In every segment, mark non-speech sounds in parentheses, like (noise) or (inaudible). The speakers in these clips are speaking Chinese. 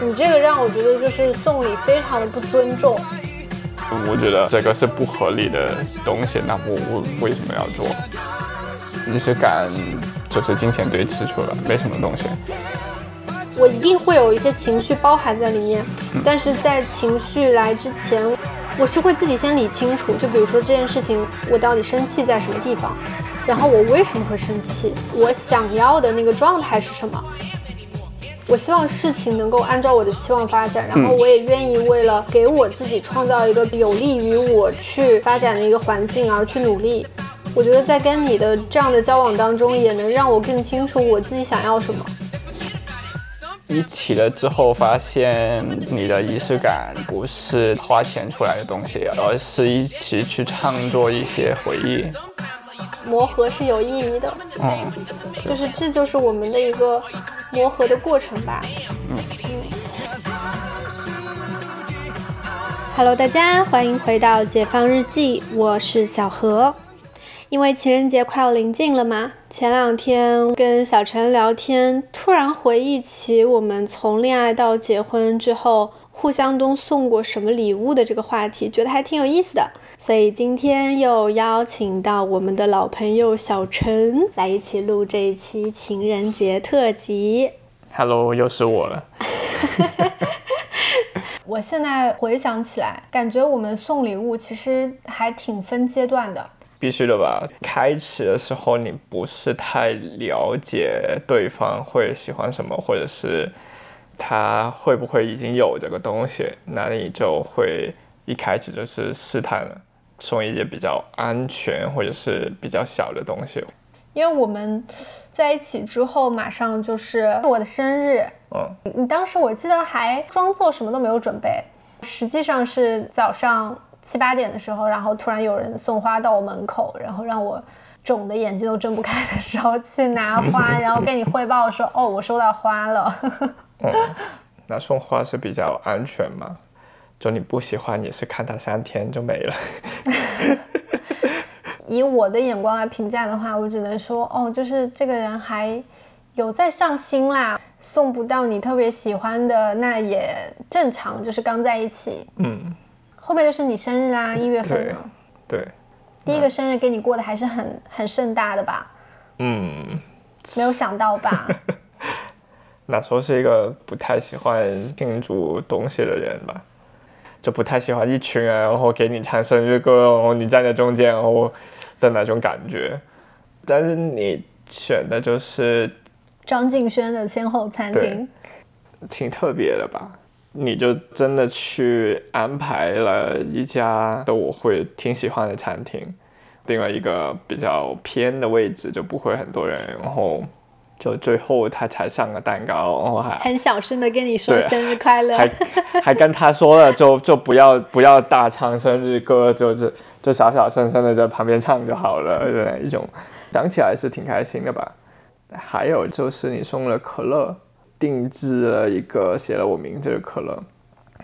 你这个让我觉得就是送礼非常的不尊重。我觉得这个是不合理的东西，那我我为什么要做？仪式感就是金钱堆砌出来，没什么东西。我一定会有一些情绪包含在里面，但是在情绪来之前，我是会自己先理清楚。就比如说这件事情，我到底生气在什么地方，然后我为什么会生气，我想要的那个状态是什么。我希望事情能够按照我的期望发展，然后我也愿意为了给我自己创造一个有利于我去发展的一个环境而去努力。我觉得在跟你的这样的交往当中，也能让我更清楚我自己想要什么。一起了之后，发现你的仪式感不是花钱出来的东西，而是一起去创作一些回忆。磨合是有意义的，嗯，就是这就是我们的一个磨合的过程吧。嗯嗯。Hello，大家欢迎回到解放日记，我是小何。因为情人节快要临近了嘛，前两天跟小陈聊天，突然回忆起我们从恋爱到结婚之后，互相都送过什么礼物的这个话题，觉得还挺有意思的。所以今天又邀请到我们的老朋友小陈来一起录这一期情人节特辑。Hello，又是我了。(laughs) 我现在回想起来，感觉我们送礼物其实还挺分阶段的。必须的吧？开始的时候你不是太了解对方会喜欢什么，或者是他会不会已经有这个东西，那你就会一开始就是试探了，送一些比较安全或者是比较小的东西。因为我们在一起之后，马上就是我的生日。嗯，你当时我记得还装作什么都没有准备，实际上是早上。七八点的时候，然后突然有人送花到我门口，然后让我肿的眼睛都睁不开的时候去拿花，(laughs) 然后跟你汇报说：“哦，我收到花了。”嗯，那送花是比较安全嘛？就你不喜欢，也是看它三天就没了。(laughs) 以我的眼光来评价的话，我只能说，哦，就是这个人还有在上心啦。送不到你特别喜欢的，那也正常，就是刚在一起。嗯。后面就是你生日啦，一月份的。对。第一个生日给你过的还是很很盛大的吧？嗯。没有想到吧？(laughs) 那时候是一个不太喜欢庆祝东西的人吧，就不太喜欢一群人，然后给你唱生日歌，然后你站在中间，然后的那种感觉。但是你选的就是张敬轩的先后餐厅，挺特别的吧？你就真的去安排了一家的我会挺喜欢的餐厅，定了一个比较偏的位置，就不会很多人，然后就最后他才上了蛋糕，然后还很小声的跟你说生日快乐，还还跟他说了，就就不要不要大唱生日歌，就是就小小声声的在旁边唱就好了，那一种想起来是挺开心的吧。还有就是你送了可乐。定制了一个写了我名字的可乐，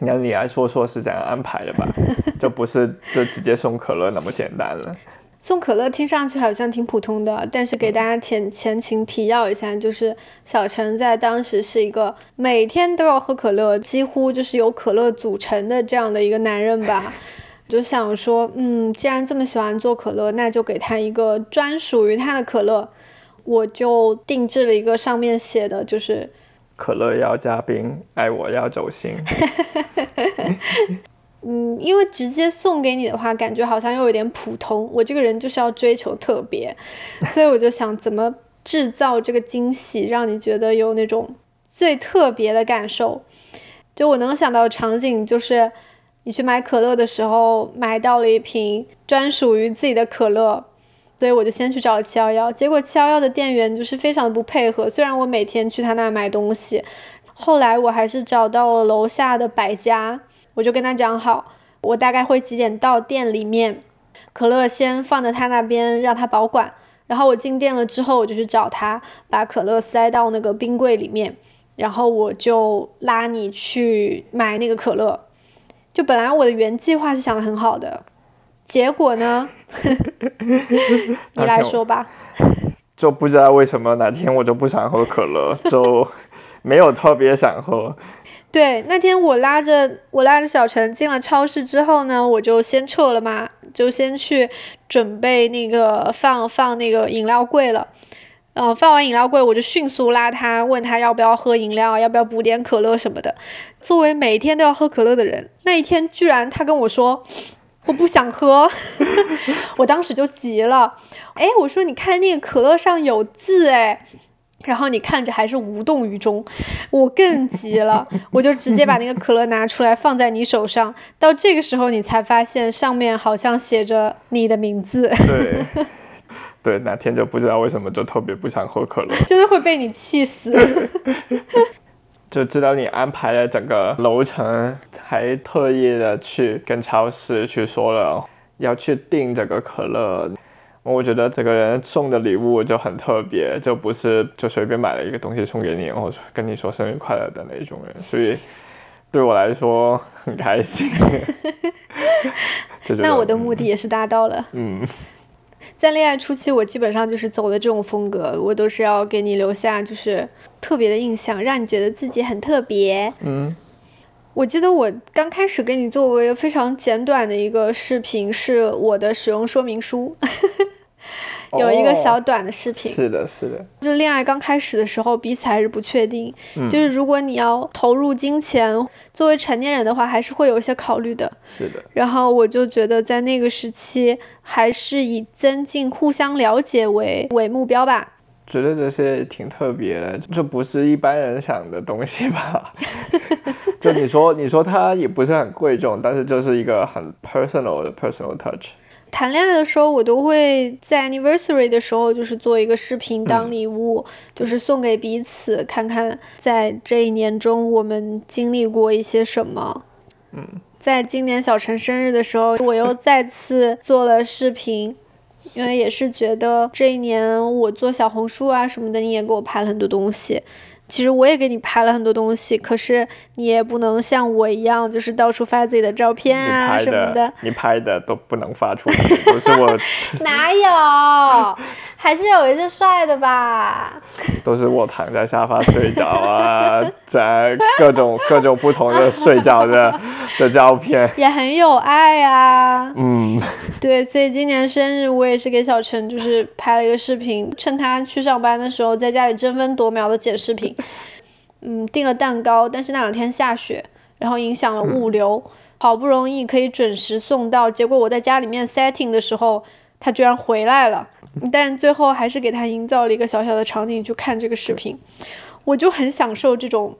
那你来说说是怎样安排的吧？(laughs) 就不是就直接送可乐那么简单了。送可乐听上去好像挺普通的，但是给大家前前情提要一下，就是小陈在当时是一个每天都要喝可乐，几乎就是由可乐组成的这样的一个男人吧。(laughs) 就想说，嗯，既然这么喜欢做可乐，那就给他一个专属于他的可乐。我就定制了一个上面写的就是。可乐要加冰，爱我要走心。(laughs) 嗯，因为直接送给你的话，感觉好像又有点普通。我这个人就是要追求特别，所以我就想怎么制造这个惊喜，让你觉得有那种最特别的感受。就我能想到场景，就是你去买可乐的时候，买到了一瓶专属于自己的可乐。所以我就先去找了七幺幺，结果七幺幺的店员就是非常的不配合。虽然我每天去他那买东西，后来我还是找到了楼下的百家，我就跟他讲好，我大概会几点到店里面，可乐先放在他那边让他保管，然后我进店了之后，我就去找他，把可乐塞到那个冰柜里面，然后我就拉你去买那个可乐。就本来我的原计划是想的很好的。结果呢？(laughs) (laughs) 你来说吧。就不知道为什么哪天我就不想喝可乐，(laughs) 就没有特别想喝。对，那天我拉着我拉着小陈进了超市之后呢，我就先撤了嘛，就先去准备那个放放那个饮料柜了。嗯，放完饮料柜，我就迅速拉他，问他要不要喝饮料，要不要补点可乐什么的。作为每天都要喝可乐的人，那一天居然他跟我说我不想喝，(laughs) 我当时就急了。哎，我说你看那个可乐上有字哎，然后你看着还是无动于衷，我更急了，我就直接把那个可乐拿出来放在你手上。到这个时候，你才发现上面好像写着你的名字。对。(laughs) 对，哪天就不知道为什么就特别不想喝可乐，真的会被你气死。(laughs) 就知道你安排了整个楼层，还特意的去跟超市去说了要去订这个可乐。我觉得这个人送的礼物就很特别，就不是就随便买了一个东西送给你，然后跟你说生日快乐的那种人，所以 (laughs) 对我来说很开心。(laughs) 那我的目的也是达到了。嗯。在恋爱初期，我基本上就是走的这种风格，我都是要给你留下就是特别的印象，让你觉得自己很特别。嗯，我记得我刚开始给你做过一个非常简短的一个视频，是我的使用说明书。(laughs) 有一个小短的视频，是的，是的。就恋爱刚开始的时候，彼此还是不确定。就是如果你要投入金钱，作为成年人的话，还是会有一些考虑的。是的。然后我就觉得，在那个时期，还是以增进互相了解为为目标吧。觉得这些挺特别的，这不是一般人想的东西吧？(laughs) 就你说，你说它也不是很贵重，但是就是一个很 personal 的 personal touch。谈恋爱的时候，我都会在 anniversary 的时候，就是做一个视频当礼物，就是送给彼此，看看在这一年中我们经历过一些什么。嗯，在今年小陈生日的时候，我又再次做了视频，因为也是觉得这一年我做小红书啊什么的，你也给我拍了很多东西。其实我也给你拍了很多东西，可是你也不能像我一样，就是到处发自己的照片啊什么的。你拍的都不能发出来，不是我。(laughs) (laughs) 哪有？还是有一些帅的吧。都是我躺在沙发睡着啊，在各种各种不同的睡觉的的照片。也很有爱啊。嗯。对，所以今年生日我也是给小陈就是拍了一个视频，趁他去上班的时候，在家里争分夺秒的剪视频。嗯，订了蛋糕，但是那两天下雪，然后影响了物流，好不容易可以准时送到，结果我在家里面 setting 的时候，他居然回来了。但是最后还是给他营造了一个小小的场景，去看这个视频，我就很享受这种，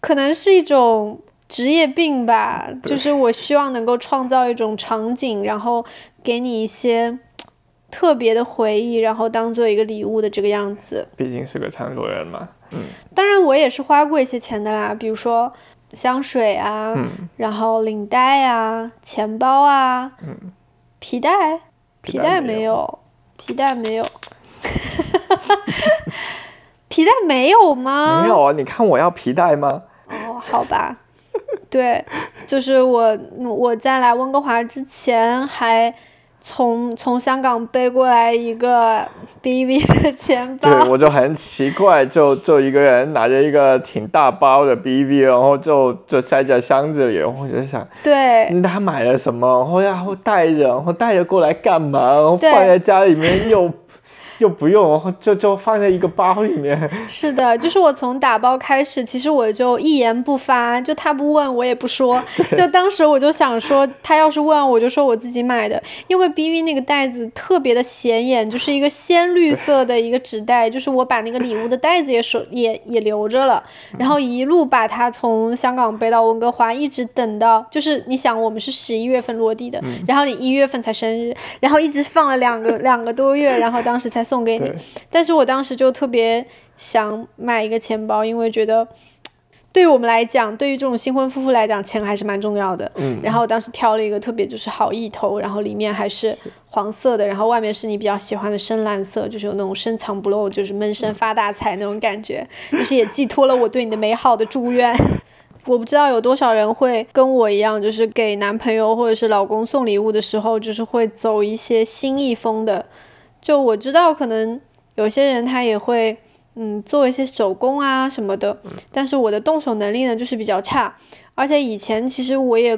可能是一种职业病吧，就是我希望能够创造一种场景，然后给你一些特别的回忆，然后当做一个礼物的这个样子。毕竟是个创作人嘛。嗯当然，我也是花过一些钱的啦，比如说香水啊，然后领带啊，钱包啊，皮带，皮带没有，皮带没有，(laughs) 皮带没有吗？没有啊，你看我要皮带吗？哦，好吧，对，就是我我在来温哥华之前还。从从香港背过来一个 BV 的钱包，对我就很奇怪，就就一个人拿着一个挺大包的 BV，然后就就塞在箱子里，我就想，对，他买了什么，然后然后带着，然后带着过来干嘛？然后放在家里面又。又不用，就就放在一个包里面。(laughs) 是的，就是我从打包开始，其实我就一言不发，就他不问我也不说。就当时我就想说，他要是问，我就说我自己买的，因为 B V 那个袋子特别的显眼，就是一个鲜绿色的一个纸袋，就是我把那个礼物的袋子也手也也留着了，然后一路把它从香港背到温哥华，一直等到就是你想我们是十一月份落地的，然后你一月份才生日，然后一直放了两个两个多月，然后当时才。送给你，但是我当时就特别想买一个钱包，因为觉得对于我们来讲，对于这种新婚夫妇来讲，钱还是蛮重要的。嗯，然后我当时挑了一个特别就是好意头，然后里面还是黄色的，然后外面是你比较喜欢的深蓝色，就是有那种深藏不露，就是闷声发大财那种感觉，(laughs) 就是也寄托了我对你的美好的祝愿。我不知道有多少人会跟我一样，就是给男朋友或者是老公送礼物的时候，就是会走一些心意风的。就我知道，可能有些人他也会嗯做一些手工啊什么的，但是我的动手能力呢就是比较差，而且以前其实我也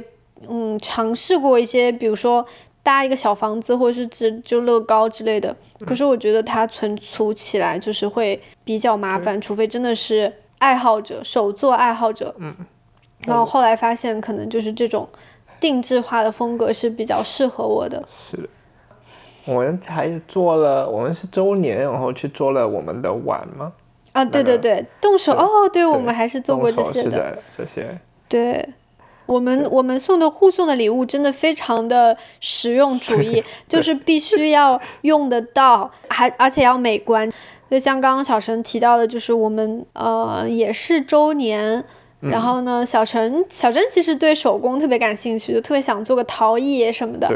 嗯尝试过一些，比如说搭一个小房子或者是只就乐高之类的，可是我觉得它存储起来就是会比较麻烦，除非真的是爱好者手作爱好者，嗯，然后后来发现可能就是这种定制化的风格是比较适合我的。是的。我们还做了，我们是周年，然后去做了我们的碗吗？啊，对对对，动手哦，对，我们还是做过这些的，这些。对，我们我们送的互送的礼物真的非常的实用主义，(laughs) 就是必须要用得到，还而且要美观。就像刚刚小陈提到的，就是我们呃也是周年。然后呢，小陈，小陈其实对手工特别感兴趣，就特别想做个陶艺什么的。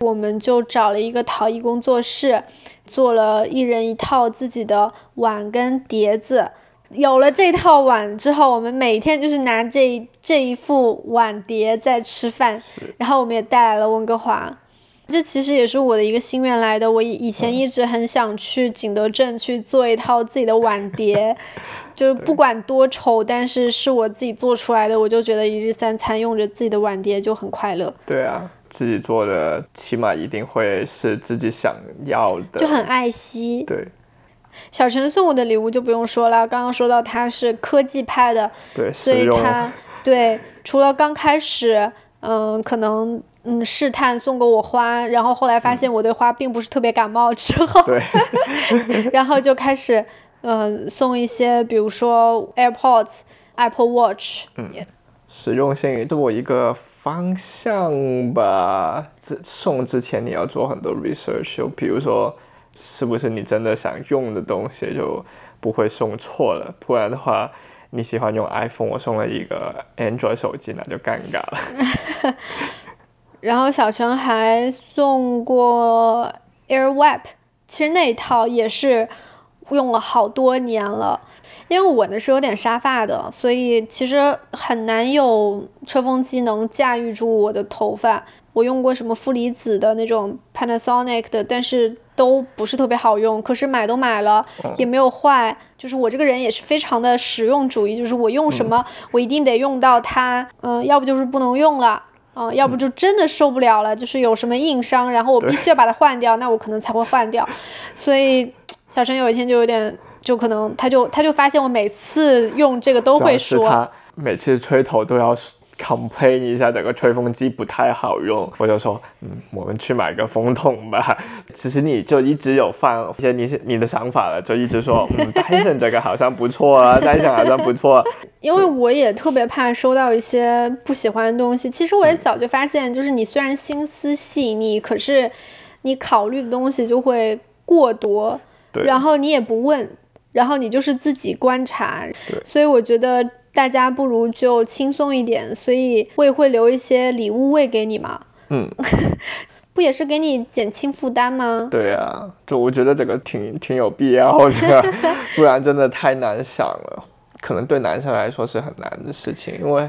我们就找了一个陶艺工作室，做了一人一套自己的碗跟碟子。有了这套碗之后，我们每天就是拿这这一副碗碟在吃饭。然后我们也带来了温哥华，这其实也是我的一个心愿来的。我以以前一直很想去景德镇去做一套自己的碗碟。(laughs) 就是不管多丑，但是是我自己做出来的，我就觉得一日三餐用着自己的碗碟就很快乐。对啊，自己做的起码一定会是自己想要的，就很爱惜。对，小陈送我的礼物就不用说了，刚刚说到他是科技派的，对，所以他 (laughs) 对除了刚开始，嗯，可能嗯试探送过我花，然后后来发现我对花并不是特别感冒之后，对，(laughs) 然后就开始。嗯，送一些，比如说 AirPods、Apple Watch，嗯，实用性作为一个方向吧。之送之前你要做很多 research，就比如说是不是你真的想用的东西，就不会送错了。不然的话，你喜欢用 iPhone，我送了一个 Android 手机，那就尴尬了。(laughs) 然后小陈还送过 AirWrap，其实那一套也是。用了好多年了，因为我呢是有点沙发的，所以其实很难有吹风机能驾驭住我的头发。我用过什么负离子的那种 Panasonic 的，但是都不是特别好用。可是买都买了，也没有坏。就是我这个人也是非常的实用主义，就是我用什么，我一定得用到它。嗯，要不就是不能用了，嗯，要不就真的受不了了，就是有什么硬伤，然后我必须要把它换掉，那我可能才会换掉。所以。小陈有一天就有点，就可能他就他就发现我每次用这个都会说，他每次吹头都要 complain 一下，整个吹风机不太好用。我就说，嗯，我们去买个风筒吧。其实你就一直有放一些你你的想法了，就一直说，嗯，戴森这个好像不错啊，戴森好像不错。(laughs) 因为我也特别怕收到一些不喜欢的东西。其实我也早就发现，就是你虽然心思细腻，可是你考虑的东西就会过多。然后你也不问，然后你就是自己观察，所以我觉得大家不如就轻松一点，所以我也会留一些礼物喂给你嘛。嗯，(laughs) 不也是给你减轻负担吗？对呀，就我觉得这个挺挺有必要的，(laughs) 不然真的太难想了。可能对男生来说是很难的事情，因为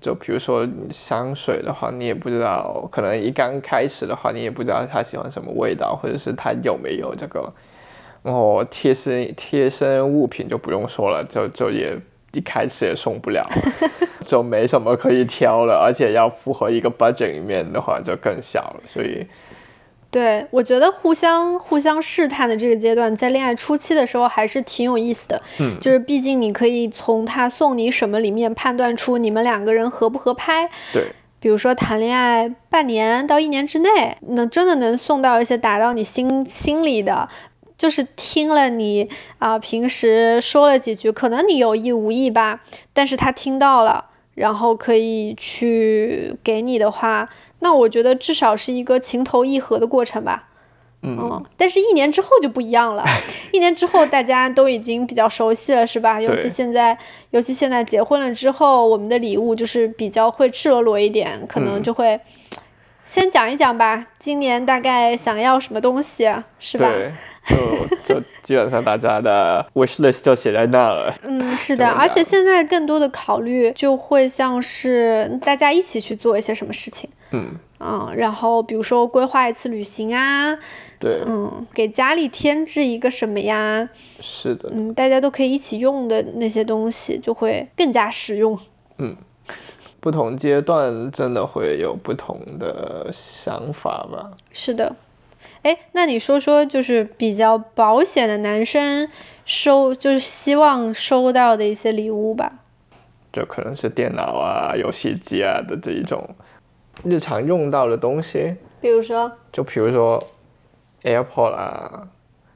就比如说香水的话，你也不知道，可能一刚开始的话，你也不知道他喜欢什么味道，或者是他有没有这个。然后贴身贴身物品就不用说了，就就也一开始也送不了，就没什么可以挑了，而且要符合一个 budget 里面的话就更小了，所以，对我觉得互相互相试探的这个阶段，在恋爱初期的时候还是挺有意思的，嗯，就是毕竟你可以从他送你什么里面判断出你们两个人合不合拍，对，比如说谈恋爱半年到一年之内，能真的能送到一些打到你心心里的。就是听了你啊，平时说了几句，可能你有意无意吧，但是他听到了，然后可以去给你的话，那我觉得至少是一个情投意合的过程吧。嗯，但是，一年之后就不一样了。一年之后，大家都已经比较熟悉了，是吧？尤其现在，尤其现在结婚了之后，我们的礼物就是比较会赤裸裸一点，可能就会。先讲一讲吧，今年大概想要什么东西，是吧？对，就就基本上大家的 (laughs) wish list 就写在那了。(laughs) 嗯，是的，而且现在更多的考虑就会像是大家一起去做一些什么事情。嗯嗯，然后比如说规划一次旅行啊，对，嗯，给家里添置一个什么呀，是的，嗯，大家都可以一起用的那些东西，就会更加实用。不同阶段真的会有不同的想法吧。是的，哎，那你说说，就是比较保险的男生收，就是希望收到的一些礼物吧。就可能是电脑啊、游戏机啊的这一种日常用到的东西，比如说，就比如说 AirPod 啊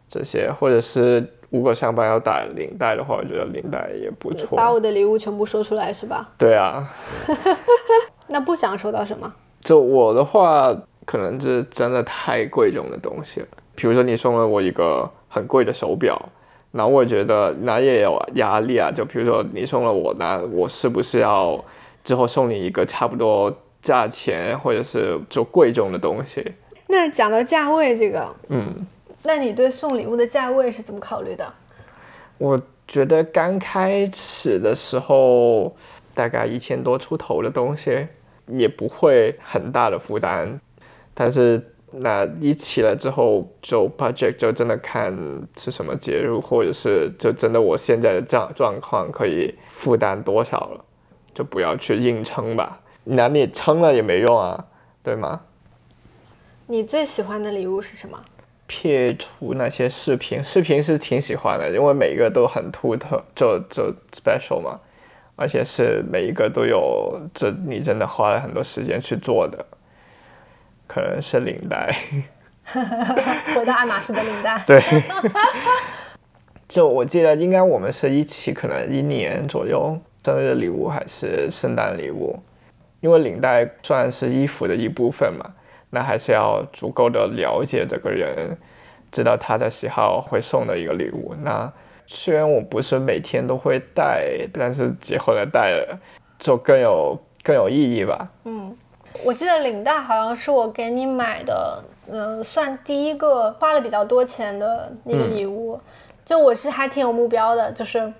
这些，或者是如果上班要带领带的话，我觉得领带也不错。把我的礼物全部说出来是吧？对啊，(laughs) 那不想收到什么？就我的话，可能是真的太贵重的东西了。比如说你送了我一个很贵的手表，然后我觉得那也有压力啊。就比如说你送了我，那我是不是要之后送你一个差不多价钱或者是就贵重的东西？那讲到价位这个，嗯，那你对送礼物的价位是怎么考虑的？我觉得刚开始的时候，大概一千多出头的东西也不会很大的负担，但是那一起了之后，就 budget 就真的看是什么节日，或者是就真的我现在的状状况可以负担多少了，就不要去硬撑吧。那你撑了也没用啊，对吗？你最喜欢的礼物是什么？撇除那些视频，视频是挺喜欢的，因为每一个都很独特，就就 special 嘛，而且是每一个都有，这你真的花了很多时间去做的，可能是领带，(laughs) 回到爱马仕的领带。对，就我记得应该我们是一起，可能一年左右，生日礼物还是圣诞礼物，因为领带算是衣服的一部分嘛。那还是要足够的了解这个人，知道他的喜好，会送的一个礼物。那虽然我不是每天都会带，但是结婚了带了，就更有更有意义吧。嗯，我记得领带好像是我给你买的，嗯，算第一个花了比较多钱的那个礼物。就我是还挺有目标的，就是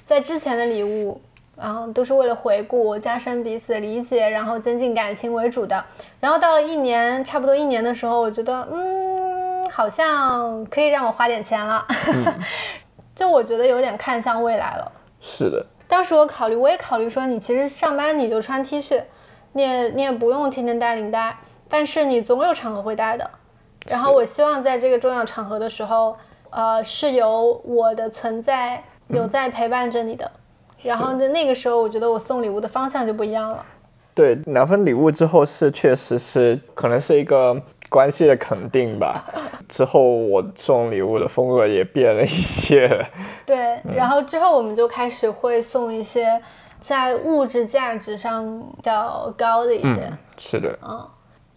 在之前的礼物。然后，都是为了回顾、加深彼此理解，然后增进感情为主的。然后到了一年，差不多一年的时候，我觉得，嗯，好像可以让我花点钱了。(laughs) 就我觉得有点看向未来了。是的。当时我考虑，我也考虑说，你其实上班你就穿 T 恤，你也你也不用天天带领带，但是你总有场合会带的。然后我希望在这个重要场合的时候，呃，是有我的存在有在陪伴着你的。然后在那个时候，我觉得我送礼物的方向就不一样了。对，拿份礼物之后是确实是可能是一个关系的肯定吧。(laughs) 之后我送礼物的风格也变了一些。对，然后之后我们就开始会送一些在物质价值上比较高的一些。是的。嗯，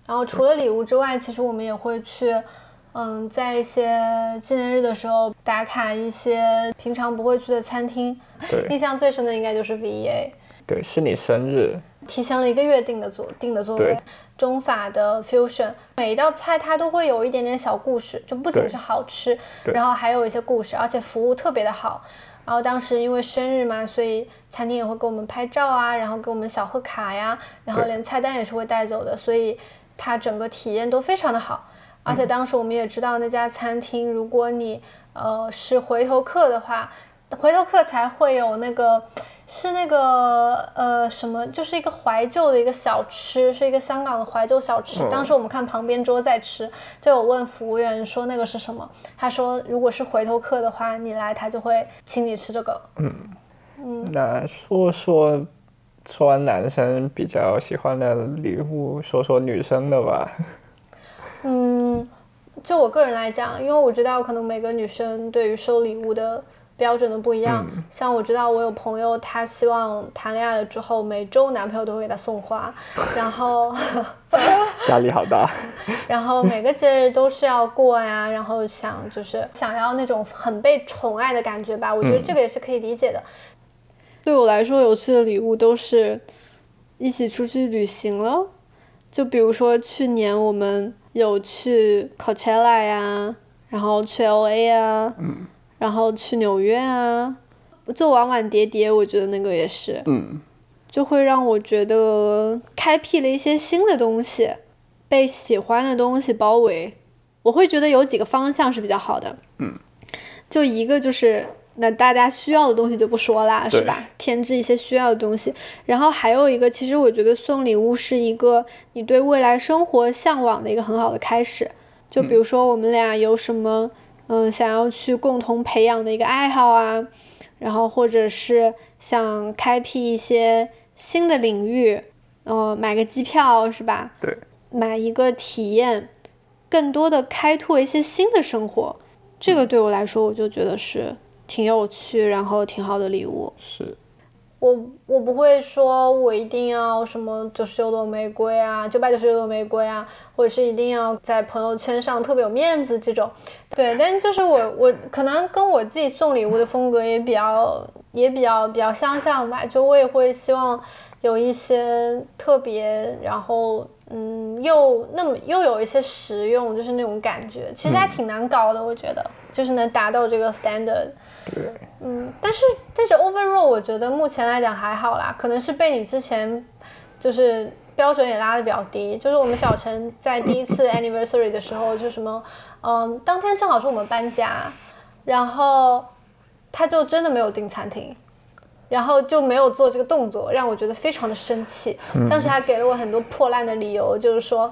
然后除了礼物之外，其实我们也会去。嗯，在一些纪念日的时候打卡一些平常不会去的餐厅。对，印象最深的应该就是 VEA。对，是你生日，提前了一个月订的座订的座位。中法的 fusion，每一道菜它都会有一点点小故事，就不仅是好吃，然后还有一些故事，而且服务特别的好。然后当时因为生日嘛，所以餐厅也会给我们拍照啊，然后给我们小贺卡呀，然后连菜单也是会带走的，所以它整个体验都非常的好。而且当时我们也知道那家餐厅，如果你呃是回头客的话，回头客才会有那个是那个呃什么，就是一个怀旧的一个小吃，是一个香港的怀旧小吃。当时我们看旁边桌在吃，就有问服务员说那个是什么，他说如果是回头客的话，你来他就会请你吃这个。嗯嗯，那说说说完男生比较喜欢的礼物，说说女生的吧。嗯，就我个人来讲，因为我知道可能每个女生对于收礼物的标准都不一样。像我知道我有朋友，她希望谈恋爱了之后每周男朋友都会给她送花，然后 (laughs) 压力好大。(laughs) 然后每个节日都是要过呀，然后想就是想要那种很被宠爱的感觉吧。我觉得这个也是可以理解的。对我来说，有趣的礼物都是一起出去旅行了。就比如说去年我们。有去 Coachella 呀，然后去 LA 啊，然后去纽约啊，就玩玩叠叠，我觉得那个也是，就会让我觉得开辟了一些新的东西，被喜欢的东西包围。我会觉得有几个方向是比较好的，嗯，就一个就是那大家需要的东西就不说啦，是吧？添置一些需要的东西。然后还有一个，其实我觉得送礼物是一个你对未来生活向往的一个很好的开始。就比如说我们俩有什么，嗯，想要去共同培养的一个爱好啊，然后或者是想开辟一些。新的领域，呃，买个机票是吧？对。买一个体验，更多的开拓一些新的生活，这个对我来说，我就觉得是挺有趣，然后挺好的礼物。是。我我不会说我一定要什么九十九朵玫瑰啊，九百九十九朵玫瑰啊，或者是一定要在朋友圈上特别有面子这种。对，但就是我我可能跟我自己送礼物的风格也比较也比较比较相像吧，就我也会希望有一些特别，然后嗯又那么又有一些实用，就是那种感觉，其实还挺难搞的，我觉得就是能达到这个 standard。对。嗯，但是但是 overall 我觉得目前来讲还好啦，可能是被你之前就是标准也拉的比较低，就是我们小陈在第一次 anniversary 的时候就什么。嗯，当天正好是我们搬家，然后他就真的没有订餐厅，然后就没有做这个动作，让我觉得非常的生气。当时还给了我很多破烂的理由，就是说，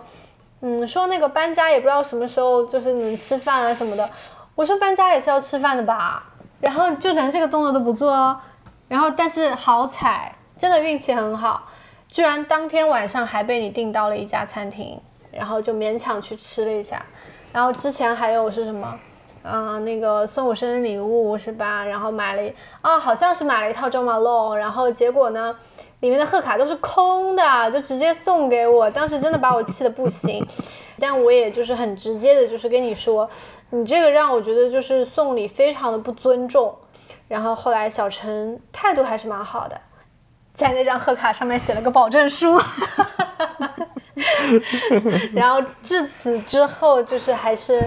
嗯，说那个搬家也不知道什么时候就是能吃饭啊什么的。我说搬家也是要吃饭的吧，然后就连这个动作都不做，然后但是好彩，真的运气很好，居然当天晚上还被你订到了一家餐厅，然后就勉强去吃了一下。然后之前还有是什么，嗯，那个送我生日礼物是吧？然后买了啊，好像是买了一套 Jo Malone，然后结果呢，里面的贺卡都是空的，就直接送给我，当时真的把我气的不行。但我也就是很直接的，就是跟你说，你这个让我觉得就是送礼非常的不尊重。然后后来小陈态度还是蛮好的，在那张贺卡上面写了个保证书。(laughs) 然后至此之后，就是还是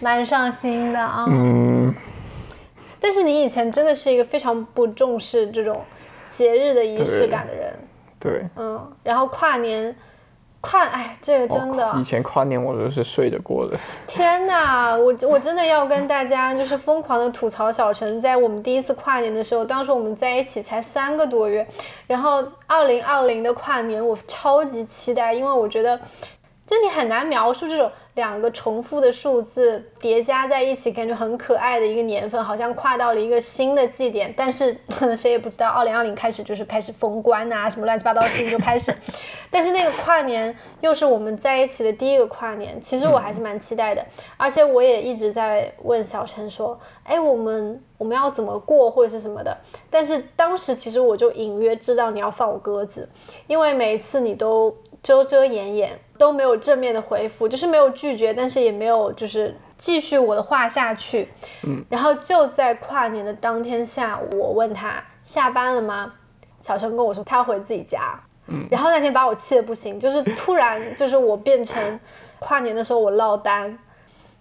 蛮上心的啊。嗯。但是你以前真的是一个非常不重视这种节日的仪式感的人。对。嗯，然后跨年。跨哎，这个真的，以前跨年我都是睡着过的。(laughs) 天哪，我我真的要跟大家就是疯狂的吐槽小陈，在我们第一次跨年的时候，当时我们在一起才三个多月，然后二零二零的跨年我超级期待，因为我觉得。就你很难描述这种两个重复的数字叠加在一起，感觉很可爱的一个年份，好像跨到了一个新的祭点。但是谁也不知道，二零二零开始就是开始封关啊，什么乱七八糟的事情就开始。(laughs) 但是那个跨年又是我们在一起的第一个跨年，其实我还是蛮期待的。而且我也一直在问小陈说，哎，我们我们要怎么过或者是什么的。但是当时其实我就隐约知道你要放我鸽子，因为每一次你都遮遮掩掩。都没有正面的回复，就是没有拒绝，但是也没有就是继续我的话下去。嗯，然后就在跨年的当天下午，我问他下班了吗？小陈跟我说他要回自己家。嗯，然后那天把我气的不行，就是突然就是我变成跨年的时候我落单，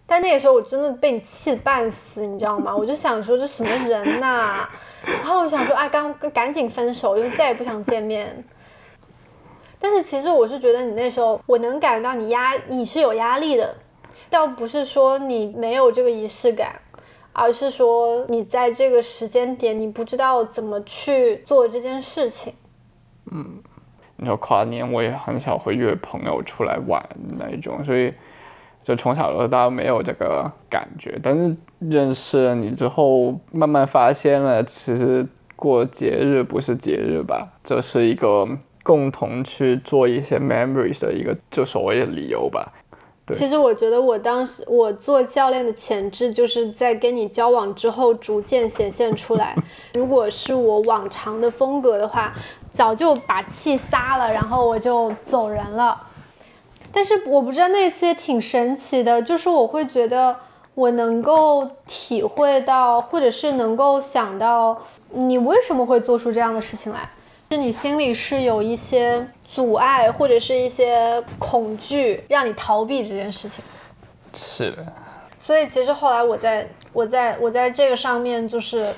但那个时候我真的被你气得半死，你知道吗？我就想说这什么人呐？然后我想说啊，刚赶紧分手，因为再也不想见面。但是其实我是觉得你那时候，我能感觉到你压，你是有压力的，倒不是说你没有这个仪式感，而是说你在这个时间点，你不知道怎么去做这件事情。嗯，你说跨年我也很少会约朋友出来玩那一种，所以就从小到大没有这个感觉。但是认识了你之后，慢慢发现了，其实过节日不是节日吧，这是一个。共同去做一些 memories 的一个就所谓的理由吧。对，其实我觉得我当时我做教练的潜质就是在跟你交往之后逐渐显现出来。(laughs) 如果是我往常的风格的话，早就把气撒了，然后我就走人了。但是我不知道那次也挺神奇的，就是我会觉得我能够体会到，或者是能够想到你为什么会做出这样的事情来。是你心里是有一些阻碍，或者是一些恐惧，让你逃避这件事情。是的。所以其实后来我在我在我在这个上面就是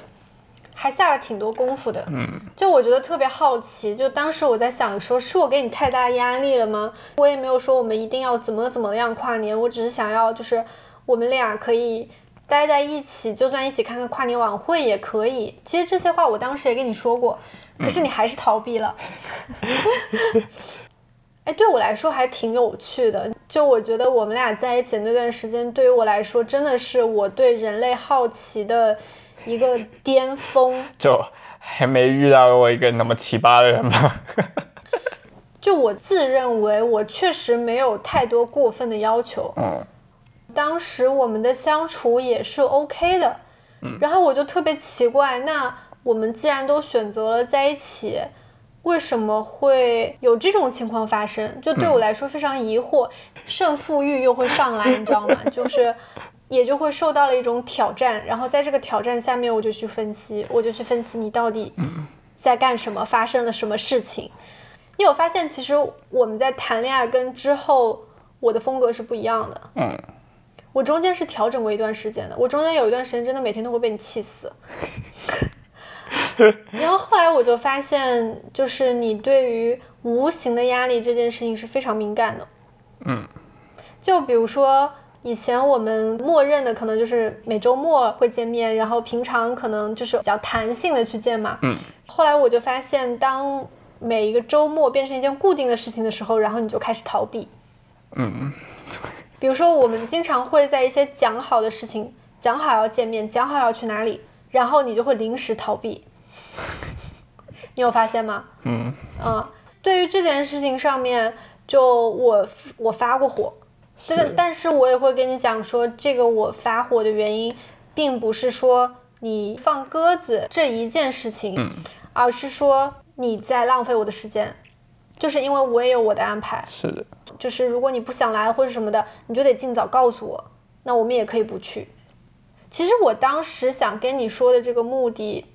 还下了挺多功夫的。嗯，就我觉得特别好奇，就当时我在想说，是我给你太大压力了吗？我也没有说我们一定要怎么怎么样跨年，我只是想要就是我们俩可以待在一起，就算一起看看跨年晚会也可以。其实这些话我当时也跟你说过，可是你还是逃避了。(laughs) 哎，对我来说还挺有趣的。就我觉得我们俩在一起那段时间，对于我来说真的是我对人类好奇的一个巅峰。就还没遇到过一个那么奇葩的人吧？(laughs) 就我自认为我确实没有太多过分的要求。嗯。当时我们的相处也是 OK 的。嗯。然后我就特别奇怪，那我们既然都选择了在一起。为什么会有这种情况发生？就对我来说非常疑惑，胜负欲又会上来，你知道吗？(laughs) 就是也就会受到了一种挑战，然后在这个挑战下面，我就去分析，我就去分析你到底在干什么，发生了什么事情。你有发现，其实我们在谈恋爱跟之后，我的风格是不一样的。嗯，我中间是调整过一段时间的，我中间有一段时间真的每天都会被你气死。然后后来我就发现，就是你对于无形的压力这件事情是非常敏感的。嗯，就比如说以前我们默认的可能就是每周末会见面，然后平常可能就是比较弹性的去见嘛。嗯。后来我就发现，当每一个周末变成一件固定的事情的时候，然后你就开始逃避。嗯。比如说，我们经常会在一些讲好的事情，讲好要见面，讲好要去哪里。然后你就会临时逃避，(laughs) 你有发现吗？嗯。嗯，对于这件事情上面，就我我发过火，但但是我也会跟你讲说，这个我发火的原因，并不是说你放鸽子这一件事情，而是说你在浪费我的时间，就是因为我也有我的安排。是的，就是如果你不想来或者什么的，你就得尽早告诉我，那我们也可以不去。其实我当时想跟你说的这个目的，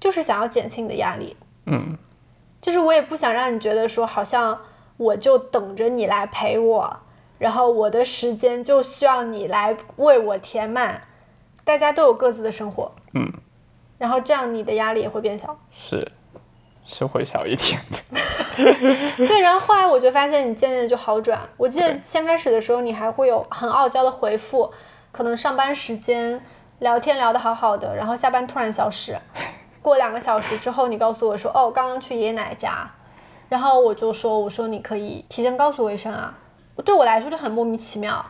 就是想要减轻你的压力。嗯，就是我也不想让你觉得说，好像我就等着你来陪我，然后我的时间就需要你来为我填满。大家都有各自的生活。嗯，然后这样你的压力也会变小。是，是会小一点的。(laughs) 对，然后后来我就发现你渐渐的就好转。我记得先开始的时候，你还会有很傲娇的回复。可能上班时间聊天聊得好好的，然后下班突然消失，过两个小时之后，你告诉我说，哦，刚刚去爷爷奶奶家，然后我就说，我说你可以提前告诉我一声啊，对我来说就很莫名其妙，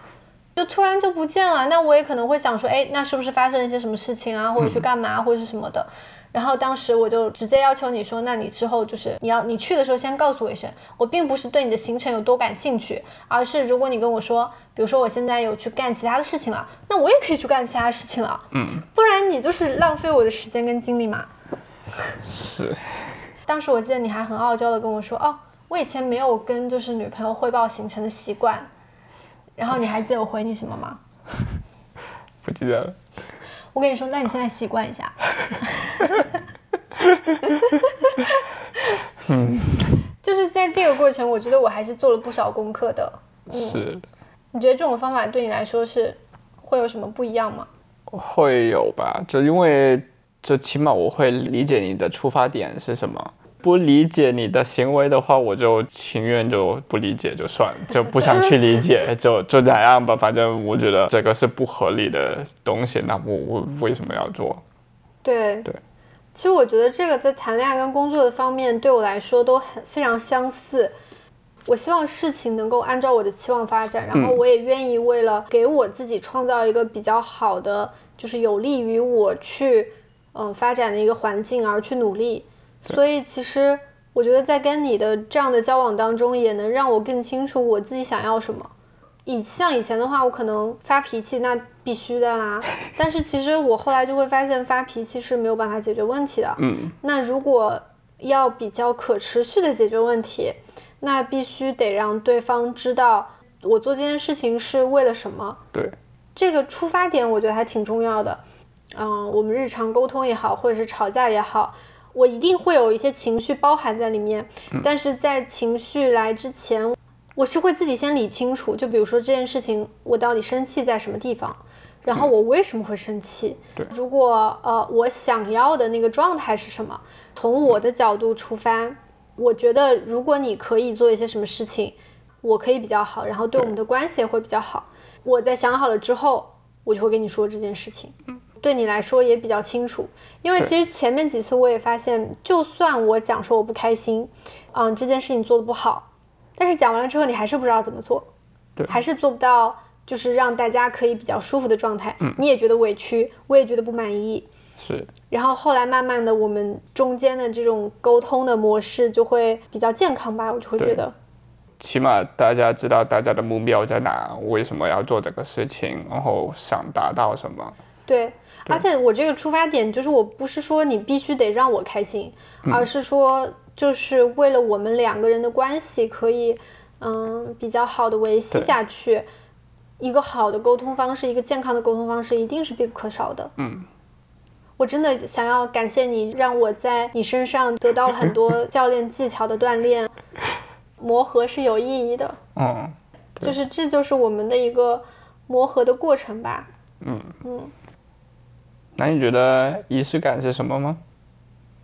就突然就不见了，那我也可能会想说，哎，那是不是发生了一些什么事情啊，或者去干嘛，或者是什么的。然后当时我就直接要求你说，那你之后就是你要你去的时候先告诉我一声。我并不是对你的行程有多感兴趣，而是如果你跟我说，比如说我现在有去干其他的事情了，那我也可以去干其他事情了。嗯，不然你就是浪费我的时间跟精力嘛。是。当时我记得你还很傲娇的跟我说，哦，我以前没有跟就是女朋友汇报行程的习惯。然后你还记得我回你什么吗？(laughs) 不记得了。我跟你说，那你现在习惯一下。(laughs) 嗯，就是在这个过程，我觉得我还是做了不少功课的。是。你觉得这种方法对你来说是会有什么不一样吗？会有吧，就因为就起码我会理解你的出发点是什么。不理解你的行为的话，我就情愿就不理解就算，(laughs) 就不想去理解，(laughs) 就就咋样吧。反正我觉得这个是不合理的东西，那我我为什么要做？对对，其实我觉得这个在谈恋爱跟工作的方面对我来说都很非常相似。我希望事情能够按照我的期望发展，然后我也愿意为了给我自己创造一个比较好的，就是有利于我去嗯发展的一个环境而去努力。所以其实我觉得在跟你的这样的交往当中，也能让我更清楚我自己想要什么。以像以前的话，我可能发脾气那必须的啦。但是其实我后来就会发现，发脾气是没有办法解决问题的。嗯。那如果要比较可持续的解决问题，那必须得让对方知道我做这件事情是为了什么。对。这个出发点我觉得还挺重要的。嗯，我们日常沟通也好，或者是吵架也好。我一定会有一些情绪包含在里面，但是在情绪来之前，我是会自己先理清楚。就比如说这件事情，我到底生气在什么地方？然后我为什么会生气？对如果呃我想要的那个状态是什么？从我的角度出发，我觉得如果你可以做一些什么事情，我可以比较好，然后对我们的关系也会比较好。我在想好了之后，我就会跟你说这件事情。对你来说也比较清楚，因为其实前面几次我也发现，就算我讲说我不开心，嗯，这件事情做的不好，但是讲完了之后你还是不知道怎么做，对还是做不到，就是让大家可以比较舒服的状态。嗯你也觉得委屈，我也觉得不满意，是然后后来慢慢的，我们中间的这种沟通的模式就会比较健康吧，我就会觉得，起码大家知道大家的目标在哪，为什么要做这个事情，然后想达到什么。对。而且我这个出发点就是，我不是说你必须得让我开心，嗯。而是说就是为了我们两个人的关系可以，嗯，比较好的维系下去，一个好的沟通方式，一个健康的沟通方式，一定是必不可少的。嗯，我真的想要感谢你，让我在你身上得到了很多 (laughs) 教练技巧的锻炼，磨合是有意义的。嗯，就是这就是我们的一个磨合的过程吧。那你觉得仪式感是什么吗？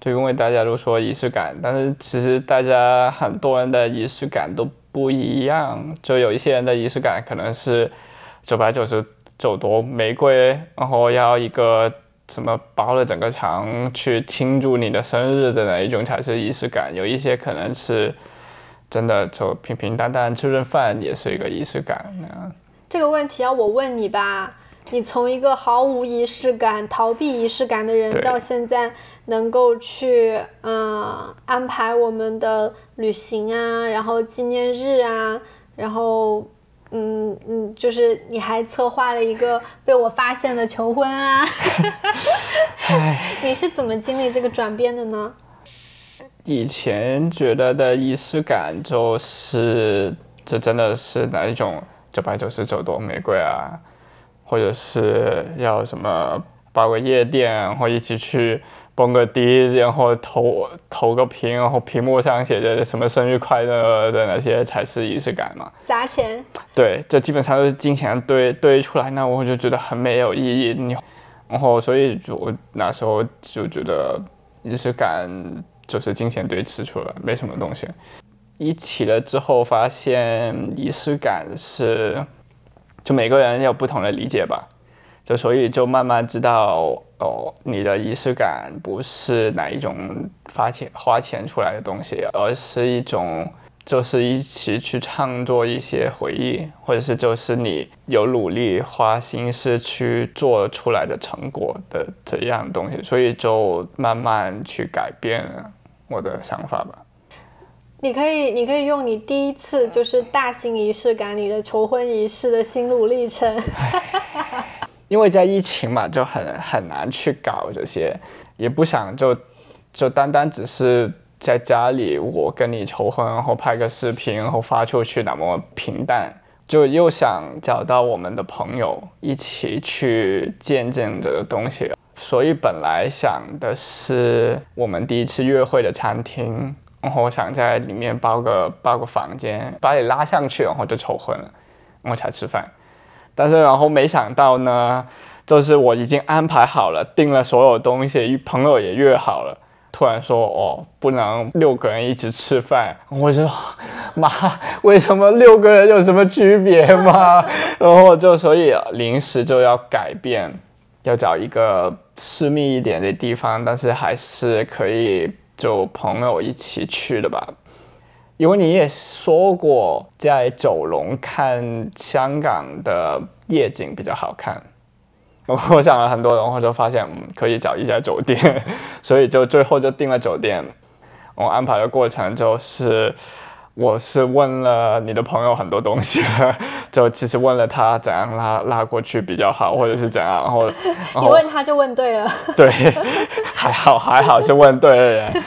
就因为大家都说仪式感，但是其实大家很多人的仪式感都不一样。就有一些人的仪式感可能是九百九十九朵玫瑰，然后要一个什么包了整个墙去庆祝你的生日的那一种才是仪式感。有一些可能是真的就平平淡淡吃顿饭也是一个仪式感。这个问题要我问你吧，你从一个毫无仪式感、逃避仪式感的人，到现在能够去嗯安排我们的旅行啊，然后纪念日啊，然后嗯嗯，就是你还策划了一个被我发现的求婚啊，(laughs) 你是怎么经历这个转变的呢？以前觉得的仪式感就是，这真的是哪一种九百九十九朵玫瑰啊，或者是要什么包个夜店，然后一起去蹦个迪，然后投投个屏，然后屏幕上写着什么生日快乐的那些才是仪式感嘛。砸钱，对，这基本上都是金钱堆堆出来，那我就觉得很没有意义。你，然后所以就我那时候就觉得仪式感就是金钱堆吃出来，没什么东西。一起了之后发现仪式感是，就每个人有不同的理解吧，就所以就慢慢知道哦，你的仪式感不是哪一种花钱花钱出来的东西，而是一种就是一起去创作一些回忆，或者是就是你有努力花心思去做出来的成果的这样东西，所以就慢慢去改变我的想法吧。你可以，你可以用你第一次就是大型仪式感你的求婚仪式的心路历程。(laughs) 因为在疫情嘛，就很很难去搞这些，也不想就就单单只是在家里我跟你求婚，然后拍个视频，然后发出去那么平淡，就又想找到我们的朋友一起去见证这个东西，所以本来想的是我们第一次约会的餐厅，然后我想在里面包个包个房间，把你拉上去，然后就求婚了，我才吃饭。但是然后没想到呢，就是我已经安排好了，订了所有东西，朋友也约好了，突然说哦，不能六个人一起吃饭，我就妈，为什么六个人有什么区别吗？(laughs) 然后就所以临时就要改变，要找一个私密一点的地方，但是还是可以就朋友一起去的吧。因为你也说过，在九龙看香港的夜景比较好看。(laughs) 我想了很多，然后就发现，嗯，可以找一家酒店，(laughs) 所以就最后就订了酒店。我安排的过程就是，我是问了你的朋友很多东西了，(laughs) 就其实问了他怎样拉拉过去比较好，或者是怎样，然后，(laughs) 然你后问他就问对了。(laughs) 对，还好还好是问对了人。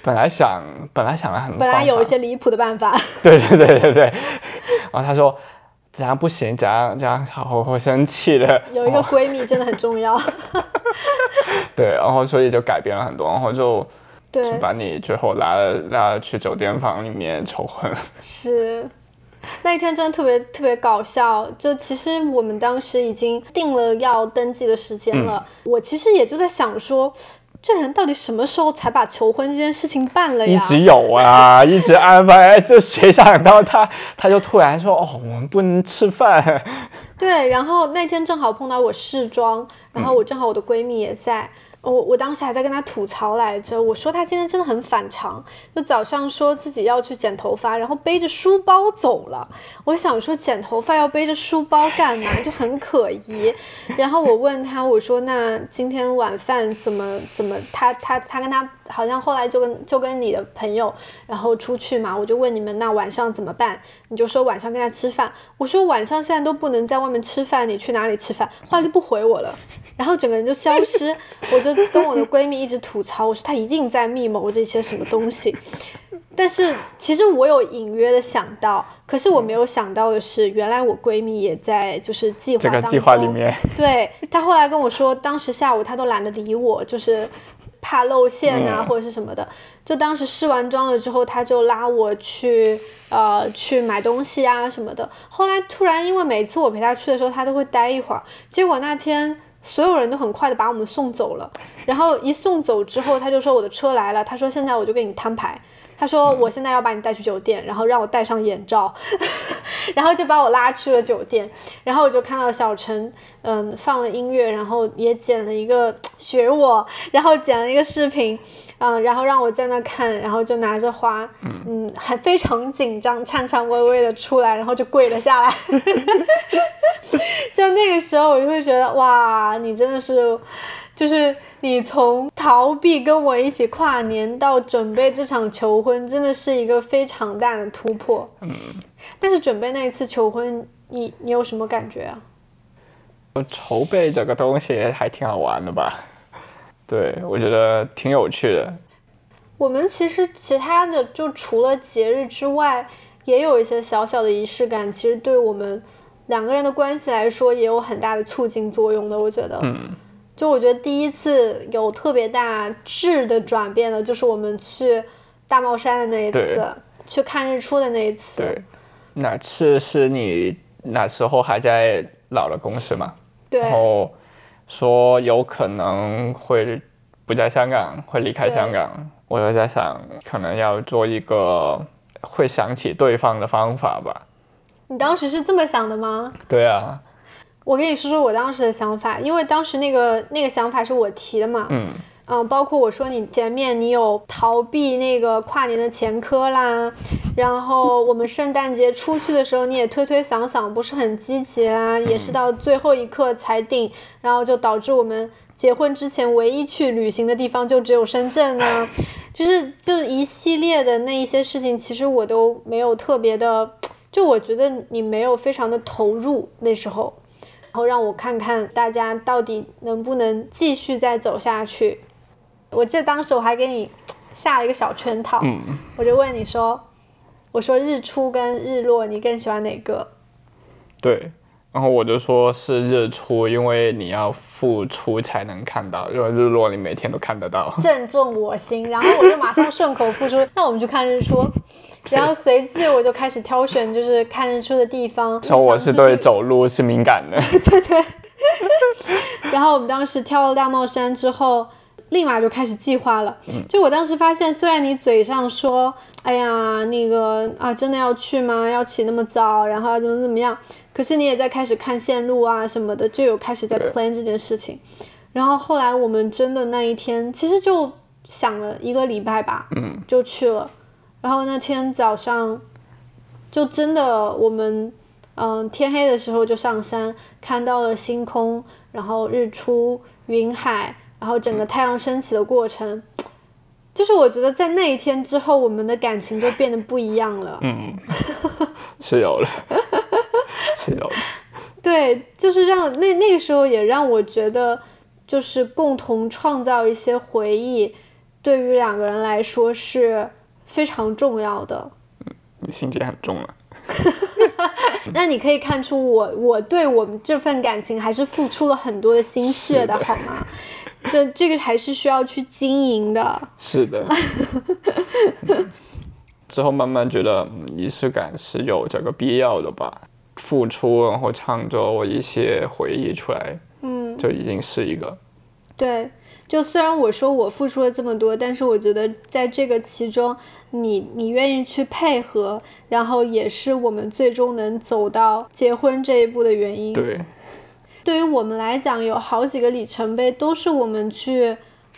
本来想本来想了很多本来有一些离谱的办法，对对对对对，然后他说怎样不行，怎样怎样我会生气的。有一个闺蜜真的很重要。对，然后所以就改变了很多，然后就对就，把你最后拉了拉了去酒店房里面求婚。是。那一天真的特别特别搞笑，就其实我们当时已经定了要登记的时间了，我其实也就在想说，这人到底什么时候才把求婚这件事情办了呀？一直有啊，(laughs) 一直安排，就谁想到他他就突然说哦，我们不能吃饭。对，然后那天正好碰到我试妆，然后我正好我的闺蜜也在。我我当时还在跟他吐槽来着，我说他今天真的很反常，就早上说自己要去剪头发，然后背着书包走了。我想说剪头发要背着书包干嘛，就很可疑。然后我问他，我说那今天晚饭怎么怎么？他他他跟他好像后来就跟就跟你的朋友然后出去嘛，我就问你们那晚上怎么办？你就说晚上跟他吃饭。我说晚上现在都不能在外面吃饭，你去哪里吃饭？后来就不回我了，然后整个人就消失，(laughs) 我就。跟我的闺蜜一直吐槽，我说她一定在密谋这些什么东西，但是其实我有隐约的想到，可是我没有想到的是，原来我闺蜜也在就是计划这个计划里面。对她后来跟我说，当时下午她都懒得理我，就是怕露馅啊或者是什么的。就当时试完妆了之后，他就拉我去呃去买东西啊什么的。后来突然因为每次我陪他去的时候，他都会待一会儿，结果那天。所有人都很快的把我们送走了，然后一送走之后，他就说我的车来了，他说现在我就给你摊牌，他说我现在要把你带去酒店，然后让我戴上眼罩，(laughs) 然后就把我拉去了酒店，然后我就看到小陈，嗯，放了音乐，然后也剪了一个 (tsk) 学我，然后剪了一个视频。嗯，然后让我在那看，然后就拿着花，嗯，还非常紧张，颤颤巍巍的出来，然后就跪了下来。(laughs) 就那个时候，我就会觉得，哇，你真的是，就是你从逃避跟我一起跨年到准备这场求婚，真的是一个非常大的突破。嗯。但是准备那一次求婚，你你有什么感觉啊？筹备这个东西还挺好玩的吧？对，我觉得挺有趣的。我们其实其他的就除了节日之外，也有一些小小的仪式感，其实对我们两个人的关系来说也有很大的促进作用的。我觉得，嗯，就我觉得第一次有特别大质的转变的，就是我们去大帽山的那一次，去看日出的那一次。对，哪次是你那时候还在老的公司嘛？对。然后。说有可能会不在香港，会离开香港。我就在想，可能要做一个会想起对方的方法吧。你当时是这么想的吗？对啊。我跟你说说我当时的想法，因为当时那个那个想法是我提的嘛。嗯。嗯，包括我说你前面你有逃避那个跨年的前科啦，然后我们圣诞节出去的时候你也推推搡搡，不是很积极啦，也是到最后一刻才定，然后就导致我们结婚之前唯一去旅行的地方就只有深圳呢，(laughs) 就是就是一系列的那一些事情，其实我都没有特别的，就我觉得你没有非常的投入那时候，然后让我看看大家到底能不能继续再走下去。我记得当时我还给你下了一个小圈套，我就问你说：“我说日出跟日落，你更喜欢哪个？”对，然后我就说是日出，因为你要付出才能看到，因为日落你每天都看得到。正中我心，然后我就马上顺口付出，那我们去看日出。然后随即我就开始挑选，就是看日出的地方。说我是对走路是敏感的。(laughs) 对对。(laughs) 然后我们当时挑了大帽山之后。立马就开始计划了。就我当时发现，虽然你嘴上说，哎呀，那个啊，真的要去吗？要起那么早，然后要怎么怎么样？可是你也在开始看线路啊什么的，就有开始在 plan 这件事情。然后后来我们真的那一天，其实就想了一个礼拜吧，就去了。然后那天早上，就真的我们，嗯，天黑的时候就上山，看到了星空，然后日出，云海。然后整个太阳升起的过程，就是我觉得在那一天之后，我们的感情就变得不一样了。嗯，是有了，是有了。(laughs) 对，就是让那那个时候也让我觉得，就是共同创造一些回忆，对于两个人来说是非常重要的。嗯，你心结很重了。(laughs) 那你可以看出我我对我们这份感情还是付出了很多的心血的，好吗？对，这个还是需要去经营的。是的。之后慢慢觉得嗯仪式感是有这个必要的吧，付出然后创作一些回忆出来，嗯，就已经是一个对。就虽然我说我付出了这么多，但是我觉得在这个其中，你你愿意去配合，然后也是我们最终能走到结婚这一步的原因。对，对于我们来讲，有好几个里程碑，都是我们去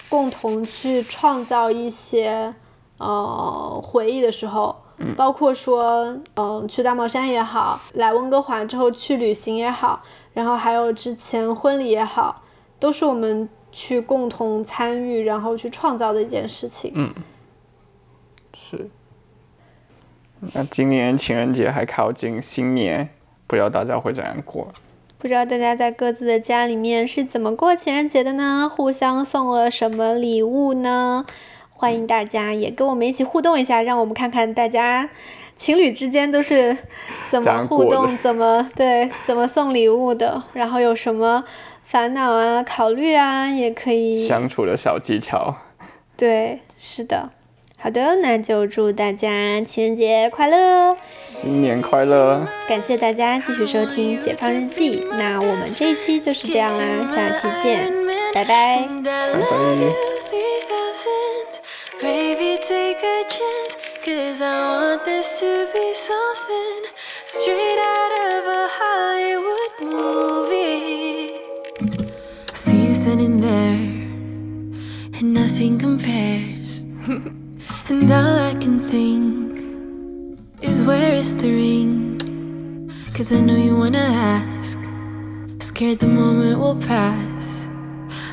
共同去创造一些呃回忆的时候，包括说，嗯、去大帽山也好，来温哥华之后去旅行也好，然后还有之前婚礼也好，都是我们去共同参与，然后去创造的一件事情。嗯是。那今年情人节还靠近新年，不知道大家会怎样过？不知道大家在各自的家里面是怎么过情人节的呢？互相送了什么礼物呢？欢迎大家也跟我们一起互动一下，让我们看看大家情侣之间都是怎么互动、(laughs) 怎么对、怎么送礼物的，然后有什么烦恼啊、考虑啊，也可以。相处的小技巧。对，是的。好的，那就祝大家情人节快乐！新年快乐！感谢大家继续收听《解放日记》，那我们这一期就是这样啦，下期见，拜拜。And I (laughs) and all I can think is where is the ring? Cause I know you wanna ask. Scared the moment will pass.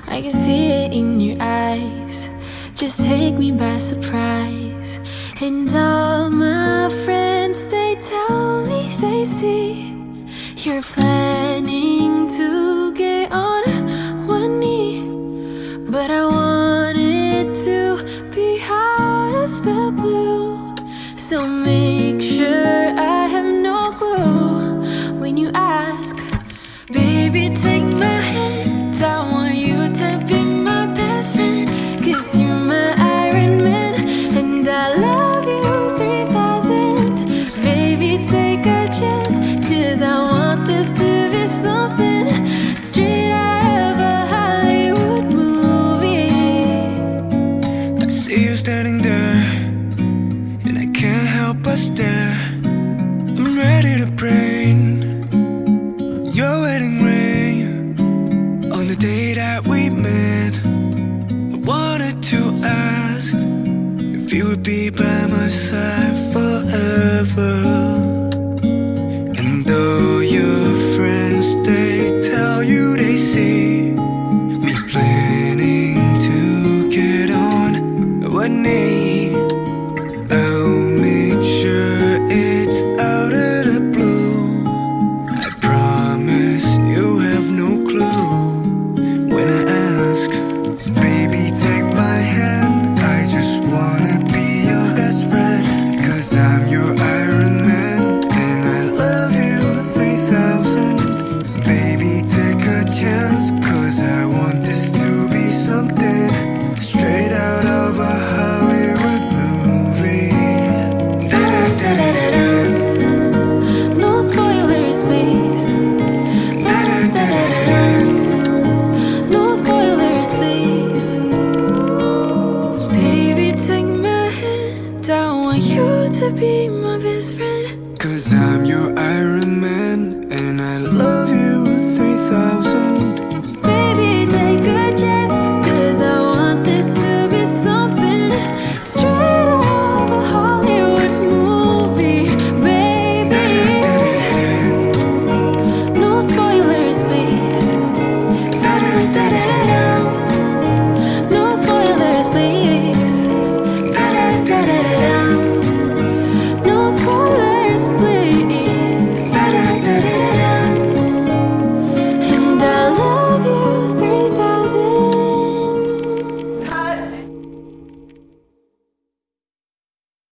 I can see it in your eyes. Just take me by surprise. And all my friends, they tell me they see you're planning